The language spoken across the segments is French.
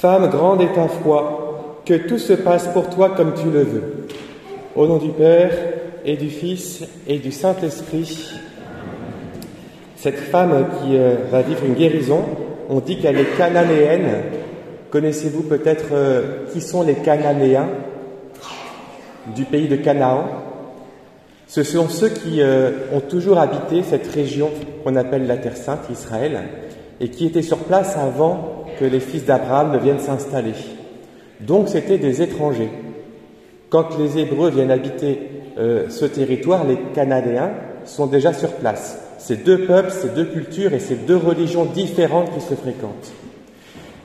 Femme grande est ta foi, que tout se passe pour toi comme tu le veux. Au nom du Père et du Fils et du Saint-Esprit, cette femme qui euh, va vivre une guérison, on dit qu'elle est cananéenne. Connaissez-vous peut-être euh, qui sont les Cananéens du pays de Canaan? Ce sont ceux qui euh, ont toujours habité cette région qu'on appelle la Terre Sainte, Israël, et qui étaient sur place avant que les fils d'Abraham ne viennent s'installer. Donc c'était des étrangers. Quand les Hébreux viennent habiter ce territoire, les Cananéens sont déjà sur place. C'est deux peuples, c'est deux cultures et c'est deux religions différentes qui se fréquentent.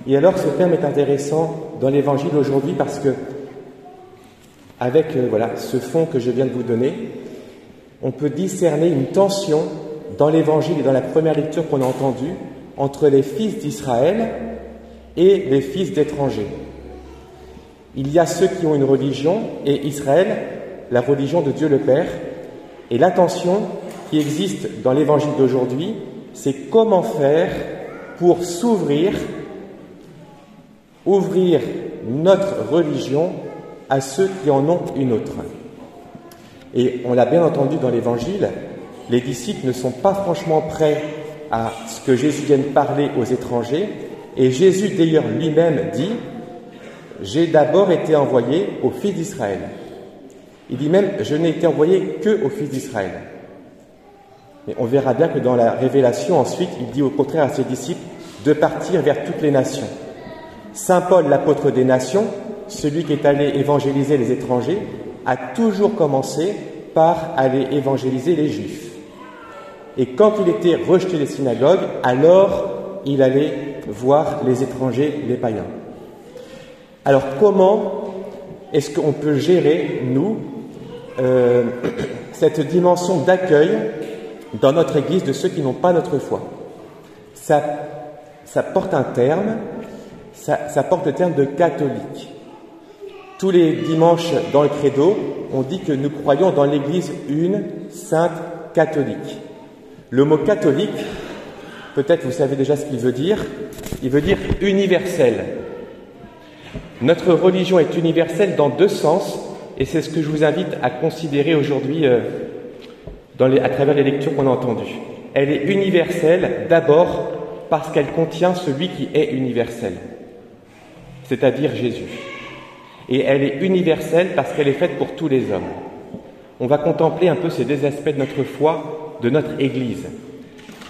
Et alors ce terme est intéressant dans l'évangile aujourd'hui parce que avec euh, voilà ce fond que je viens de vous donner, on peut discerner une tension dans l'évangile et dans la première lecture qu'on a entendue entre les fils d'Israël et les fils d'étrangers. Il y a ceux qui ont une religion et Israël, la religion de Dieu le Père, et l'attention qui existe dans l'évangile d'aujourd'hui, c'est comment faire pour s'ouvrir, ouvrir notre religion à ceux qui en ont une autre. Et on l'a bien entendu dans l'évangile, les disciples ne sont pas franchement prêts à ce que Jésus vienne parler aux étrangers, et Jésus d'ailleurs lui-même dit, j'ai d'abord été envoyé aux fils d'Israël. Il dit même, je n'ai été envoyé que aux fils d'Israël. Mais on verra bien que dans la révélation, ensuite, il dit au contraire à ses disciples de partir vers toutes les nations. Saint Paul, l'apôtre des nations, celui qui est allé évangéliser les étrangers, a toujours commencé par aller évangéliser les juifs. Et quand il était rejeté des synagogues, alors il allait voir les étrangers, les païens. Alors comment est-ce qu'on peut gérer, nous, euh, cette dimension d'accueil dans notre Église de ceux qui n'ont pas notre foi? Ça, ça porte un terme, ça, ça, porte le terme de catholique. Tous les dimanches dans le credo, on dit que nous croyons dans l'Église une sainte catholique. Le mot catholique, peut-être vous savez déjà ce qu'il veut dire, il veut dire universel. Notre religion est universelle dans deux sens, et c'est ce que je vous invite à considérer aujourd'hui euh, à travers les lectures qu'on a entendues. Elle est universelle d'abord parce qu'elle contient celui qui est universel, c'est-à-dire Jésus. Et elle est universelle parce qu'elle est faite pour tous les hommes. On va contempler un peu ces deux aspects de notre foi, de notre Église.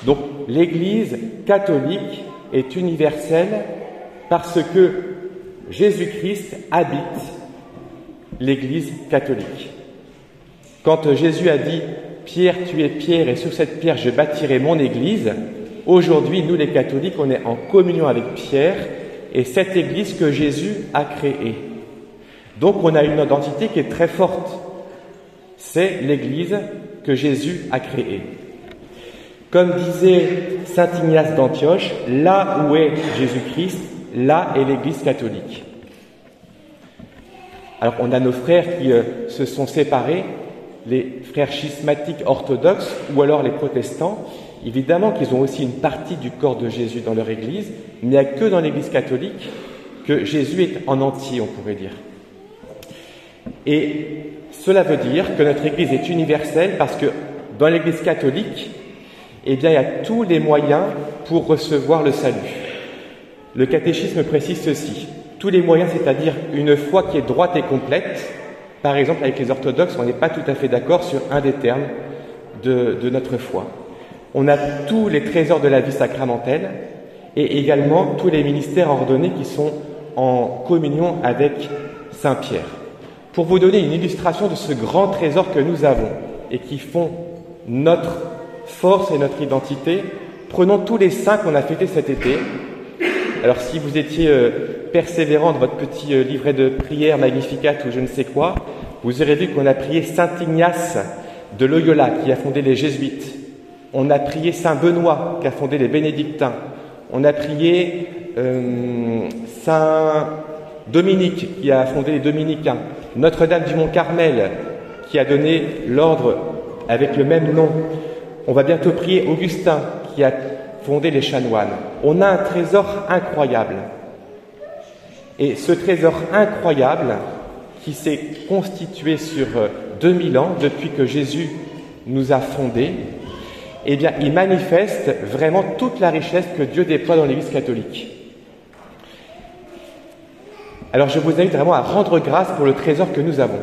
Donc l'Église catholique est universelle parce que Jésus-Christ habite l'Église catholique. Quand Jésus a dit Pierre, tu es Pierre, et sur cette pierre je bâtirai mon Église. Aujourd'hui, nous les catholiques, on est en communion avec Pierre et cette Église que Jésus a créée. Donc on a une identité qui est très forte. C'est l'Église que Jésus a créée. Comme disait Saint Ignace d'Antioche, là où est Jésus-Christ, là est l'Église catholique. Alors on a nos frères qui euh, se sont séparés les frères schismatiques orthodoxes ou alors les protestants, évidemment qu'ils ont aussi une partie du corps de Jésus dans leur Église, mais il n'y a que dans l'Église catholique que Jésus est en entier, on pourrait dire. Et cela veut dire que notre Église est universelle parce que dans l'Église catholique, eh bien, il y a tous les moyens pour recevoir le salut. Le catéchisme précise ceci. Tous les moyens, c'est-à-dire une foi qui est droite et complète, par exemple, avec les orthodoxes, on n'est pas tout à fait d'accord sur un des termes de, notre foi. On a tous les trésors de la vie sacramentelle et également tous les ministères ordonnés qui sont en communion avec Saint Pierre. Pour vous donner une illustration de ce grand trésor que nous avons et qui font notre force et notre identité, prenons tous les saints qu'on a fêtés cet été. Alors si vous étiez euh, persévérant dans votre petit euh, livret de prière Magnificat ou je ne sais quoi, vous aurez vu qu'on a prié Saint Ignace de Loyola qui a fondé les Jésuites. On a prié Saint Benoît qui a fondé les Bénédictins. On a prié euh, Saint Dominique qui a fondé les Dominicains. Notre-Dame du Mont Carmel qui a donné l'ordre avec le même nom. On va bientôt prier Augustin qui a fondé les chanoines. On a un trésor incroyable. Et ce trésor incroyable qui s'est constitué sur 2000 ans depuis que Jésus nous a fondés, eh bien, il manifeste vraiment toute la richesse que Dieu déploie dans l'Église catholique. Alors je vous invite vraiment à rendre grâce pour le trésor que nous avons,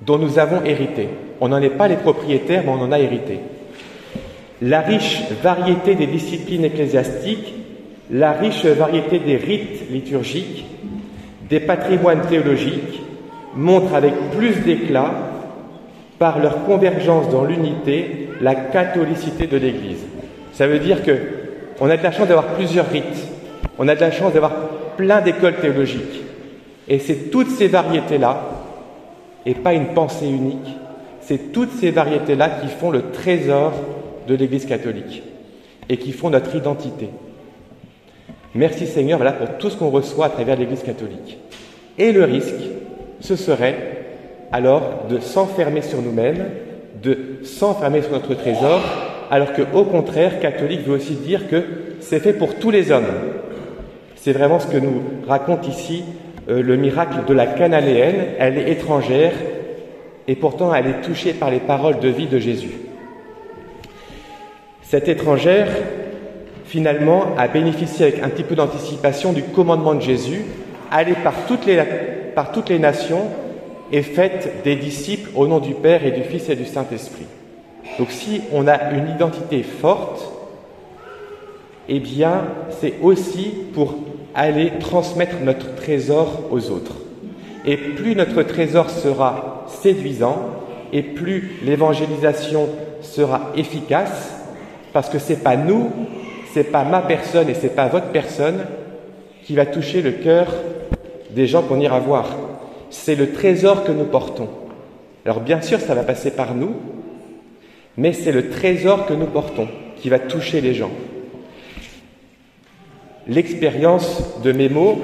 dont nous avons hérité. On n'en est pas les propriétaires, mais on en a hérité. La riche variété des disciplines ecclésiastiques, la riche variété des rites liturgiques, des patrimoines théologiques, montrent avec plus d'éclat, par leur convergence dans l'unité, la catholicité de l'Église. Ça veut dire que on a de la chance d'avoir plusieurs rites, on a de la chance d'avoir plein d'écoles théologiques. Et c'est toutes ces variétés-là, et pas une pensée unique, c'est toutes ces variétés-là qui font le trésor de l'Église catholique et qui font notre identité. Merci Seigneur pour tout ce qu'on reçoit à travers l'Église catholique. Et le risque, ce serait alors de s'enfermer sur nous-mêmes, de s'enfermer sur notre trésor, alors que au contraire, catholique veut aussi dire que c'est fait pour tous les hommes. C'est vraiment ce que nous raconte ici euh, le miracle de la Cananéenne. Elle est étrangère et pourtant elle est touchée par les paroles de vie de Jésus. Cette étrangère, finalement, a bénéficié avec un petit peu d'anticipation du commandement de Jésus, aller par toutes les, par toutes les nations et faites des disciples au nom du Père et du Fils et du Saint-Esprit. Donc si on a une identité forte, eh bien, c'est aussi pour aller transmettre notre trésor aux autres. Et plus notre trésor sera séduisant, et plus l'évangélisation sera efficace, parce que c'est pas nous, c'est pas ma personne et c'est pas votre personne qui va toucher le cœur des gens qu'on ira voir. C'est le trésor que nous portons. Alors bien sûr, ça va passer par nous, mais c'est le trésor que nous portons qui va toucher les gens l'expérience de mes mots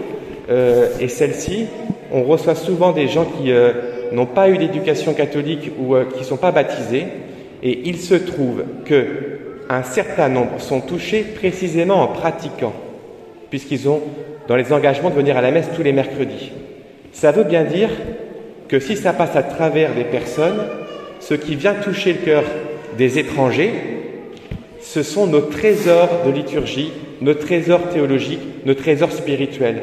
euh, est celle-ci. On reçoit souvent des gens qui euh, n'ont pas eu d'éducation catholique ou euh, qui ne sont pas baptisés, et il se trouve que un certain nombre sont touchés précisément en pratiquant, puisqu'ils ont dans les engagements de venir à la messe tous les mercredis. Ça veut bien dire que si ça passe à travers des personnes, ce qui vient toucher le cœur des étrangers, ce sont nos trésors de liturgie nos trésors théologiques, nos trésors spirituels.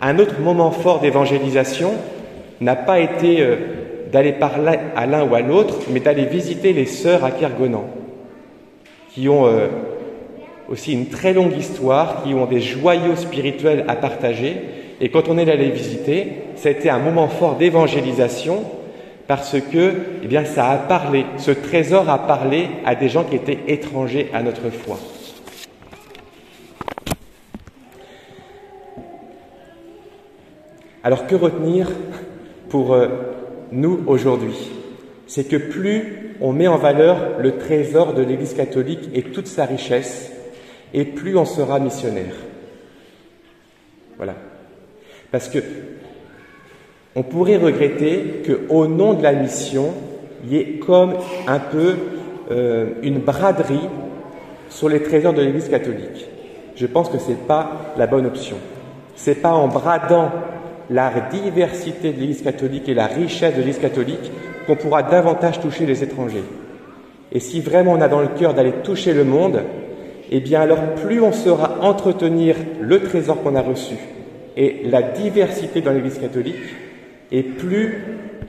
Un autre moment fort d'évangélisation n'a pas été euh, d'aller parler à l'un ou à l'autre, mais d'aller visiter les sœurs à Kergonan, qui ont euh, aussi une très longue histoire, qui ont des joyaux spirituels à partager. Et quand on est allé les visiter, ça a été un moment fort d'évangélisation parce que, eh bien, ça a parlé, ce trésor a parlé à des gens qui étaient étrangers à notre foi. Alors que retenir pour euh, nous aujourd'hui C'est que plus on met en valeur le trésor de l'Église catholique et toute sa richesse, et plus on sera missionnaire. Voilà. Parce que on pourrait regretter qu'au nom de la mission, il y ait comme un peu euh, une braderie sur les trésors de l'Église catholique. Je pense que ce n'est pas la bonne option. C'est pas en bradant la diversité de l'Église catholique et la richesse de l'Église catholique qu'on pourra davantage toucher les étrangers. Et si vraiment on a dans le cœur d'aller toucher le monde, eh bien alors plus on saura entretenir le trésor qu'on a reçu et la diversité dans l'Église catholique, et plus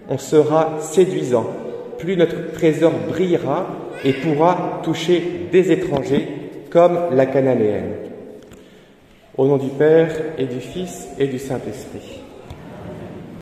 on sera séduisant, plus notre trésor brillera et pourra toucher des étrangers comme la cananéenne. Au nom du Père et du Fils et du Saint-Esprit.